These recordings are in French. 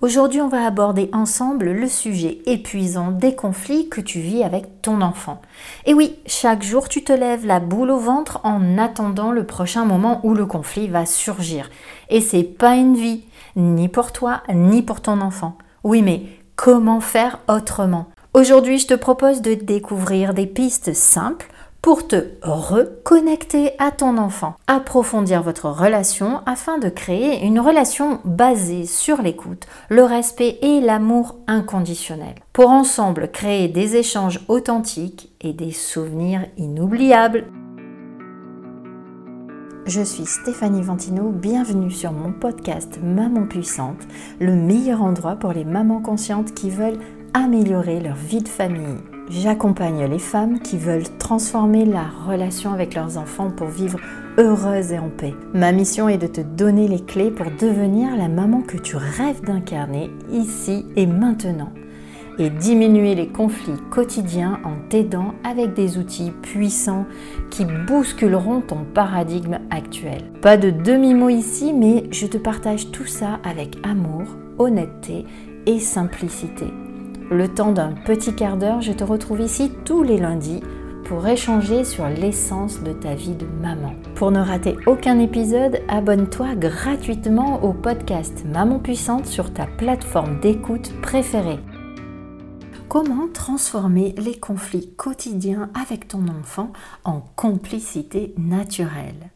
Aujourd'hui, on va aborder ensemble le sujet épuisant des conflits que tu vis avec ton enfant. Et oui, chaque jour, tu te lèves la boule au ventre en attendant le prochain moment où le conflit va surgir. Et c'est pas une vie, ni pour toi, ni pour ton enfant. Oui, mais comment faire autrement? Aujourd'hui, je te propose de découvrir des pistes simples pour te reconnecter à ton enfant, approfondir votre relation afin de créer une relation basée sur l'écoute, le respect et l'amour inconditionnel, pour ensemble créer des échanges authentiques et des souvenirs inoubliables. Je suis Stéphanie Ventino, bienvenue sur mon podcast Maman Puissante, le meilleur endroit pour les mamans conscientes qui veulent améliorer leur vie de famille J'accompagne les femmes qui veulent transformer la relation avec leurs enfants pour vivre heureuses et en paix. Ma mission est de te donner les clés pour devenir la maman que tu rêves d'incarner ici et maintenant et diminuer les conflits quotidiens en t'aidant avec des outils puissants qui bousculeront ton paradigme actuel. Pas de demi-mot ici, mais je te partage tout ça avec amour, honnêteté et simplicité. Le temps d'un petit quart d'heure, je te retrouve ici tous les lundis pour échanger sur l'essence de ta vie de maman. Pour ne rater aucun épisode, abonne-toi gratuitement au podcast Maman Puissante sur ta plateforme d'écoute préférée. Comment transformer les conflits quotidiens avec ton enfant en complicité naturelle?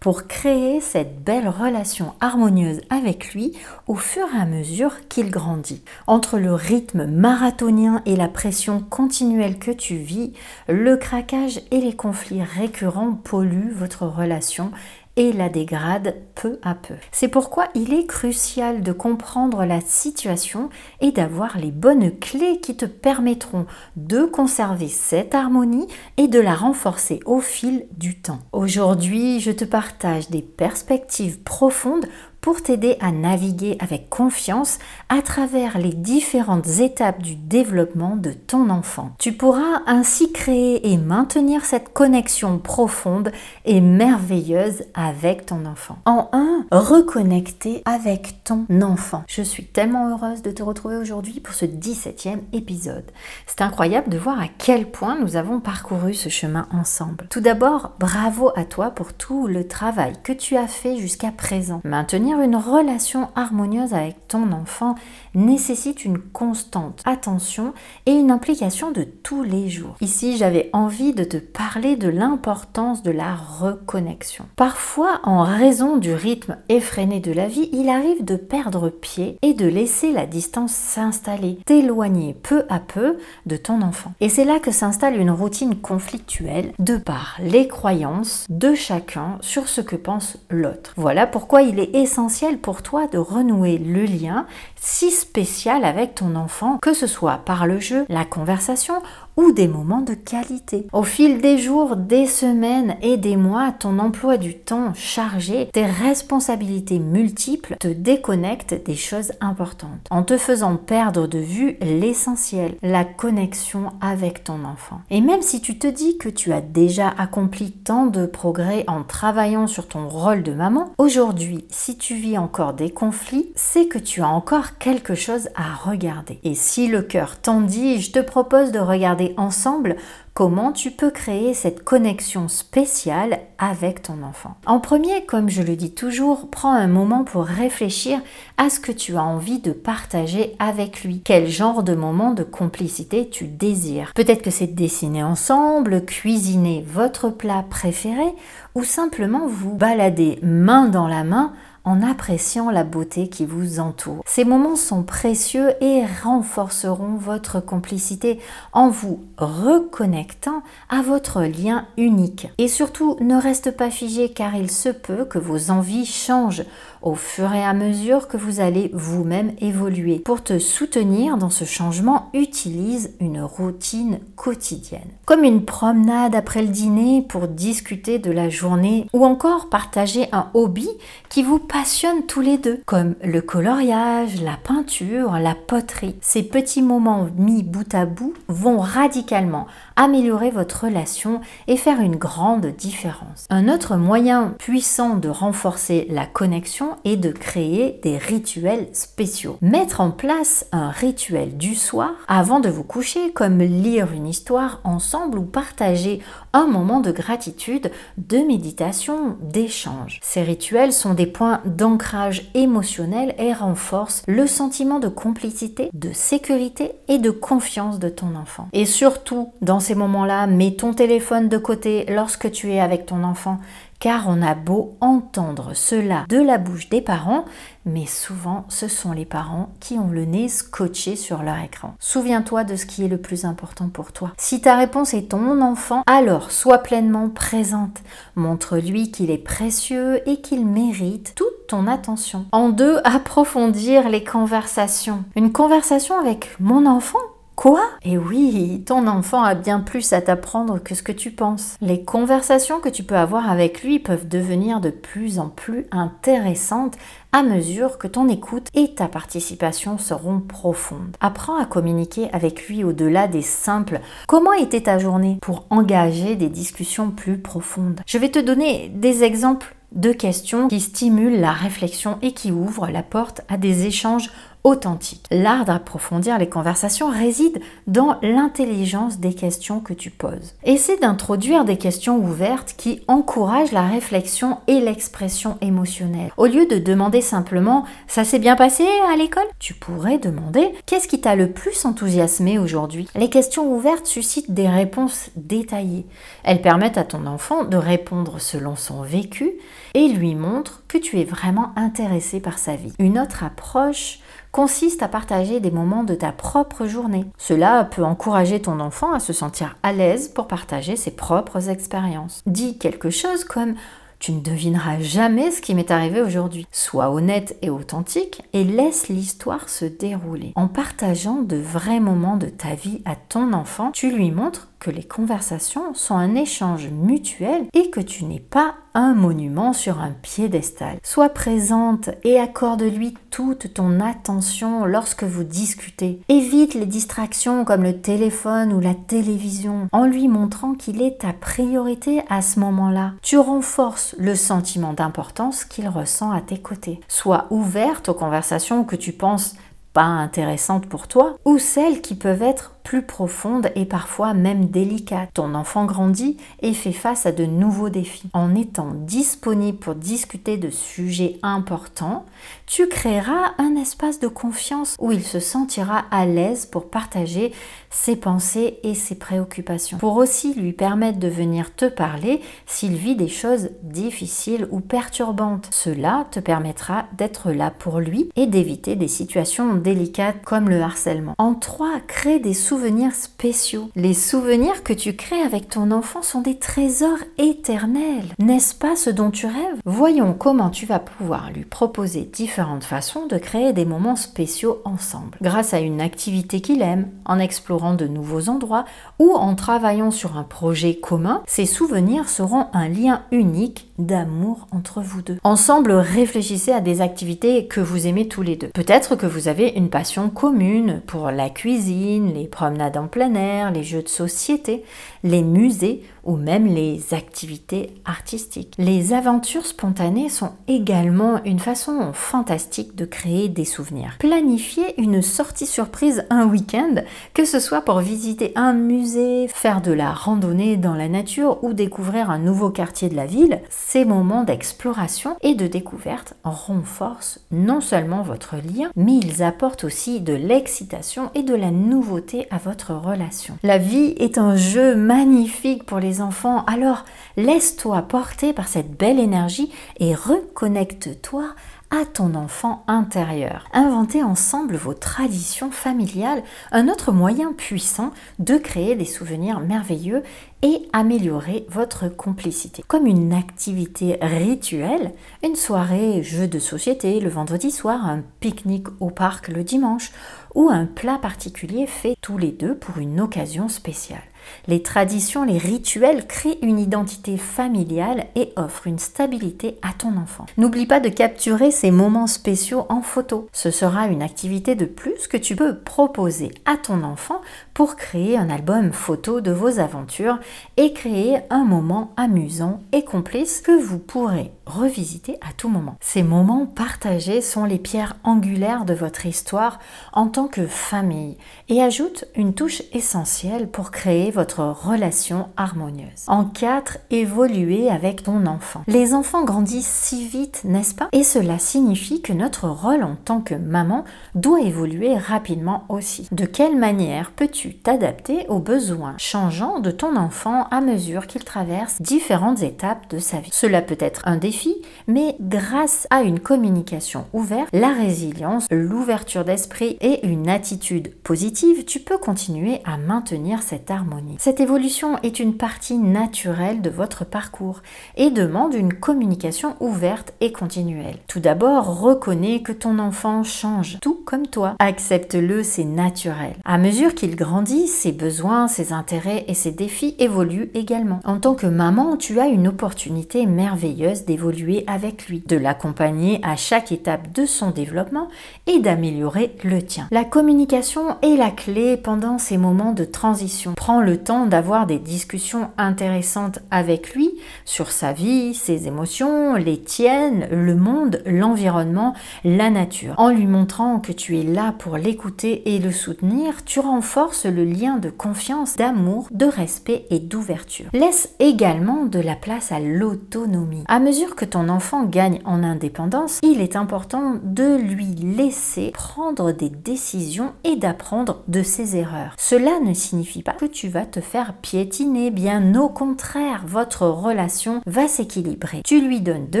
Pour créer cette belle relation harmonieuse avec lui au fur et à mesure qu'il grandit. Entre le rythme marathonien et la pression continuelle que tu vis, le craquage et les conflits récurrents polluent votre relation et la dégrade peu à peu. C'est pourquoi il est crucial de comprendre la situation et d'avoir les bonnes clés qui te permettront de conserver cette harmonie et de la renforcer au fil du temps. Aujourd'hui, je te partage des perspectives profondes pour t'aider à naviguer avec confiance à travers les différentes étapes du développement de ton enfant. Tu pourras ainsi créer et maintenir cette connexion profonde et merveilleuse avec ton enfant. En un, reconnecter avec ton enfant. Je suis tellement heureuse de te retrouver aujourd'hui pour ce 17e épisode. C'est incroyable de voir à quel point nous avons parcouru ce chemin ensemble. Tout d'abord, bravo à toi pour tout le travail que tu as fait jusqu'à présent. Maintenir une relation harmonieuse avec ton enfant nécessite une constante attention et une implication de tous les jours. Ici, j'avais envie de te parler de l'importance de la reconnexion. Parfois, en raison du rythme effréné de la vie, il arrive de perdre pied et de laisser la distance s'installer, t'éloigner peu à peu de ton enfant. Et c'est là que s'installe une routine conflictuelle de par les croyances de chacun sur ce que pense l'autre. Voilà pourquoi il est essentiel pour toi de renouer le lien si spécial avec ton enfant, que ce soit par le jeu, la conversation ou des moments de qualité. Au fil des jours, des semaines et des mois, ton emploi du temps chargé, tes responsabilités multiples te déconnectent des choses importantes, en te faisant perdre de vue l'essentiel, la connexion avec ton enfant. Et même si tu te dis que tu as déjà accompli tant de progrès en travaillant sur ton rôle de maman, aujourd'hui, si tu vis encore des conflits, c'est que tu as encore quelque chose à regarder. Et si le cœur t'en dit, je te propose de regarder ensemble comment tu peux créer cette connexion spéciale avec ton enfant. En premier, comme je le dis toujours, prends un moment pour réfléchir à ce que tu as envie de partager avec lui. Quel genre de moment de complicité tu désires? Peut-être que c'est dessiner ensemble, cuisiner votre plat préféré ou simplement vous balader main dans la main en appréciant la beauté qui vous entoure. Ces moments sont précieux et renforceront votre complicité en vous reconnectant à votre lien unique. Et surtout, ne reste pas figé car il se peut que vos envies changent au fur et à mesure que vous allez vous-même évoluer. Pour te soutenir dans ce changement, utilise une routine quotidienne. Comme une promenade après le dîner pour discuter de la journée ou encore partager un hobby qui vous passionnent tous les deux, comme le coloriage, la peinture, la poterie. Ces petits moments mis bout à bout vont radicalement améliorer votre relation et faire une grande différence. Un autre moyen puissant de renforcer la connexion est de créer des rituels spéciaux. Mettre en place un rituel du soir avant de vous coucher, comme lire une histoire ensemble ou partager un moment de gratitude, de méditation, d'échange. Ces rituels sont des points d'ancrage émotionnel et renforcent le sentiment de complicité, de sécurité et de confiance de ton enfant. Et surtout, dans ces moments-là, mets ton téléphone de côté lorsque tu es avec ton enfant car on a beau entendre cela de la bouche des parents, mais souvent ce sont les parents qui ont le nez scotché sur leur écran. Souviens-toi de ce qui est le plus important pour toi. Si ta réponse est ton enfant, alors sois pleinement présente. Montre-lui qu'il est précieux et qu'il mérite toute ton attention. En deux, approfondir les conversations. Une conversation avec mon enfant Quoi? Et oui, ton enfant a bien plus à t'apprendre que ce que tu penses. Les conversations que tu peux avoir avec lui peuvent devenir de plus en plus intéressantes à mesure que ton écoute et ta participation seront profondes. Apprends à communiquer avec lui au-delà des simples comment était ta journée? pour engager des discussions plus profondes. Je vais te donner des exemples de questions qui stimulent la réflexion et qui ouvrent la porte à des échanges authentique. L'art d'approfondir les conversations réside dans l'intelligence des questions que tu poses. Essaie d'introduire des questions ouvertes qui encouragent la réflexion et l'expression émotionnelle. Au lieu de demander simplement ça s'est bien passé à l'école, tu pourrais demander qu'est-ce qui t'a le plus enthousiasmé aujourd'hui? Les questions ouvertes suscitent des réponses détaillées. Elles permettent à ton enfant de répondre selon son vécu et lui montrent que tu es vraiment intéressé par sa vie. Une autre approche consiste à partager des moments de ta propre journée. Cela peut encourager ton enfant à se sentir à l'aise pour partager ses propres expériences. Dis quelque chose comme tu ne devineras jamais ce qui m'est arrivé aujourd'hui. Sois honnête et authentique et laisse l'histoire se dérouler. En partageant de vrais moments de ta vie à ton enfant, tu lui montres que les conversations sont un échange mutuel et que tu n'es pas un monument sur un piédestal. Sois présente et accorde-lui toute ton attention lorsque vous discutez. Évite les distractions comme le téléphone ou la télévision en lui montrant qu'il est ta priorité à ce moment-là. Tu renforces le sentiment d'importance qu'il ressent à tes côtés. Sois ouverte aux conversations que tu penses pas intéressantes pour toi ou celles qui peuvent être plus profonde et parfois même délicate. Ton enfant grandit et fait face à de nouveaux défis. En étant disponible pour discuter de sujets importants, tu créeras un espace de confiance où il se sentira à l'aise pour partager ses pensées et ses préoccupations. Pour aussi lui permettre de venir te parler s'il vit des choses difficiles ou perturbantes. Cela te permettra d'être là pour lui et d'éviter des situations délicates comme le harcèlement. En trois, crée des souvenirs spéciaux. Les souvenirs que tu crées avec ton enfant sont des trésors éternels. N'est-ce pas ce dont tu rêves? Voyons comment tu vas pouvoir lui proposer différentes façons de créer des moments spéciaux ensemble. Grâce à une activité qu'il aime, en explorant de nouveaux endroits ou en travaillant sur un projet commun, ces souvenirs seront un lien unique d'amour entre vous deux. Ensemble, réfléchissez à des activités que vous aimez tous les deux. Peut-être que vous avez une passion commune pour la cuisine, les promenades en plein air, les jeux de société, les musées ou même les activités artistiques. Les aventures spontanées sont également une façon fantastique de créer des souvenirs. Planifiez une sortie surprise un week-end, que ce soit pour visiter un musée, faire de la randonnée dans la nature ou découvrir un nouveau quartier de la ville, ces moments d'exploration et de découverte renforcent non seulement votre lien, mais ils apportent aussi de l'excitation et de la nouveauté à votre relation. La vie est un jeu magnifique pour les enfants, alors laisse-toi porter par cette belle énergie et reconnecte-toi à ton enfant intérieur. Inventez ensemble vos traditions familiales, un autre moyen puissant de créer des souvenirs merveilleux et améliorer votre complicité. Comme une activité rituelle, une soirée jeu de société le vendredi soir, un pique-nique au parc le dimanche ou un plat particulier fait tous les deux pour une occasion spéciale. Les traditions, les rituels créent une identité familiale et offrent une stabilité à ton enfant. N'oublie pas de capturer ces moments spéciaux en photo. Ce sera une activité de plus que tu peux proposer à ton enfant pour créer un album photo de vos aventures et créer un moment amusant et complice que vous pourrez revisiter à tout moment. Ces moments partagés sont les pierres angulaires de votre histoire en tant que famille et ajoutent une touche essentielle pour créer votre relation harmonieuse. En 4, évoluer avec ton enfant. Les enfants grandissent si vite, n'est-ce pas? Et cela signifie que notre rôle en tant que maman doit évoluer rapidement aussi. De quelle manière peux-tu t'adapter aux besoins changeants de ton enfant à mesure qu'il traverse différentes étapes de sa vie? Cela peut être un défi, mais grâce à une communication ouverte, la résilience, l'ouverture d'esprit et une attitude positive, tu peux continuer à maintenir cette harmonie. Cette évolution est une partie naturelle de votre parcours et demande une communication ouverte et continuelle. Tout d'abord, reconnais que ton enfant change, tout comme toi. Accepte-le, c'est naturel. À mesure qu'il grandit, ses besoins, ses intérêts et ses défis évoluent également. En tant que maman, tu as une opportunité merveilleuse d'évoluer avec lui, de l'accompagner à chaque étape de son développement et d'améliorer le tien. La communication est la clé pendant ces moments de transition. Temps d'avoir des discussions intéressantes avec lui sur sa vie, ses émotions, les tiennes, le monde, l'environnement, la nature. En lui montrant que tu es là pour l'écouter et le soutenir, tu renforces le lien de confiance, d'amour, de respect et d'ouverture. Laisse également de la place à l'autonomie. À mesure que ton enfant gagne en indépendance, il est important de lui laisser prendre des décisions et d'apprendre de ses erreurs. Cela ne signifie pas que tu vas te faire piétiner, bien au contraire, votre relation va s'équilibrer. Tu lui donnes de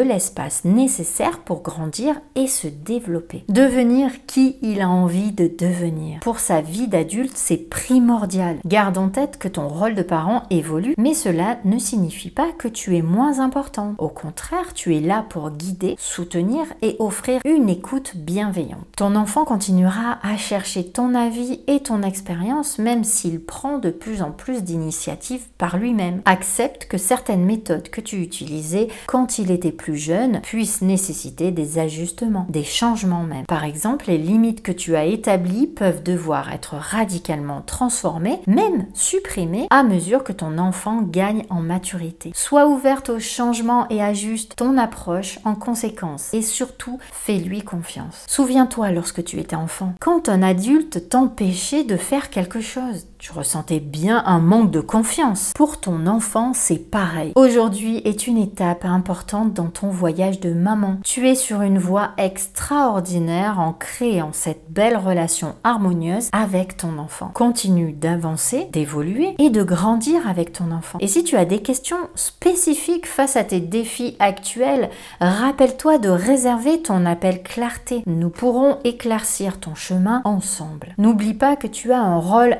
l'espace nécessaire pour grandir et se développer. Devenir qui il a envie de devenir. Pour sa vie d'adulte, c'est primordial. Garde en tête que ton rôle de parent évolue, mais cela ne signifie pas que tu es moins important. Au contraire, tu es là pour guider, soutenir et offrir une écoute bienveillante. Ton enfant continuera à chercher ton avis et ton expérience même s'il prend de plus en plus d'initiatives par lui-même. Accepte que certaines méthodes que tu utilisais quand il était plus jeune puissent nécessiter des ajustements, des changements même. Par exemple, les limites que tu as établies peuvent devoir être radicalement transformées, même supprimées, à mesure que ton enfant gagne en maturité. Sois ouverte aux changements et ajuste ton approche en conséquence. Et surtout, fais-lui confiance. Souviens-toi lorsque tu étais enfant, quand un adulte t'empêchait de faire quelque chose, tu ressentais bien un manque de confiance. Pour ton enfant, c'est pareil. Aujourd'hui est une étape importante dans ton voyage de maman. Tu es sur une voie extraordinaire en créant cette belle relation harmonieuse avec ton enfant. Continue d'avancer, d'évoluer et de grandir avec ton enfant. Et si tu as des questions spécifiques face à tes défis actuels, rappelle-toi de réserver ton appel clarté. Nous pourrons éclaircir ton chemin ensemble. N'oublie pas que tu as un rôle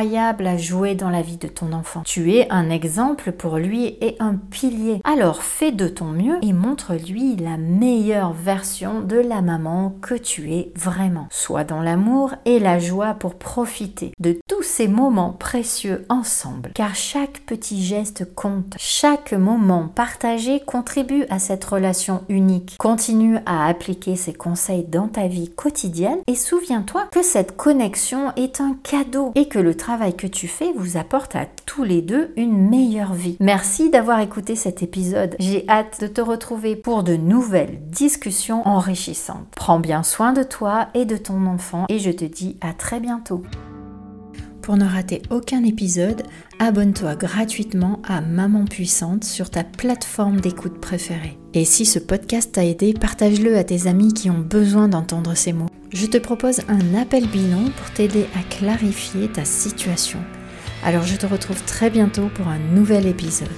incroyable à jouer dans la vie de ton enfant. Tu es un exemple pour lui et un pilier. Alors fais de ton mieux et montre-lui la meilleure version de la maman que tu es vraiment. Sois dans l'amour et la joie pour profiter de tous ces moments précieux ensemble. Car chaque petit geste compte. Chaque moment partagé contribue à cette relation unique. Continue à appliquer ces conseils dans ta vie quotidienne et souviens-toi que cette connexion est un cadeau et que le travail que tu fais vous apporte à tous les deux une meilleure vie. Merci d'avoir écouté cet épisode. J'ai hâte de te retrouver pour de nouvelles discussions enrichissantes. Prends bien soin de toi et de ton enfant et je te dis à très bientôt. Pour ne rater aucun épisode, abonne-toi gratuitement à Maman Puissante sur ta plateforme d'écoute préférée. Et si ce podcast t'a aidé, partage-le à tes amis qui ont besoin d'entendre ces mots je te propose un appel bilan pour t'aider à clarifier ta situation. Alors je te retrouve très bientôt pour un nouvel épisode.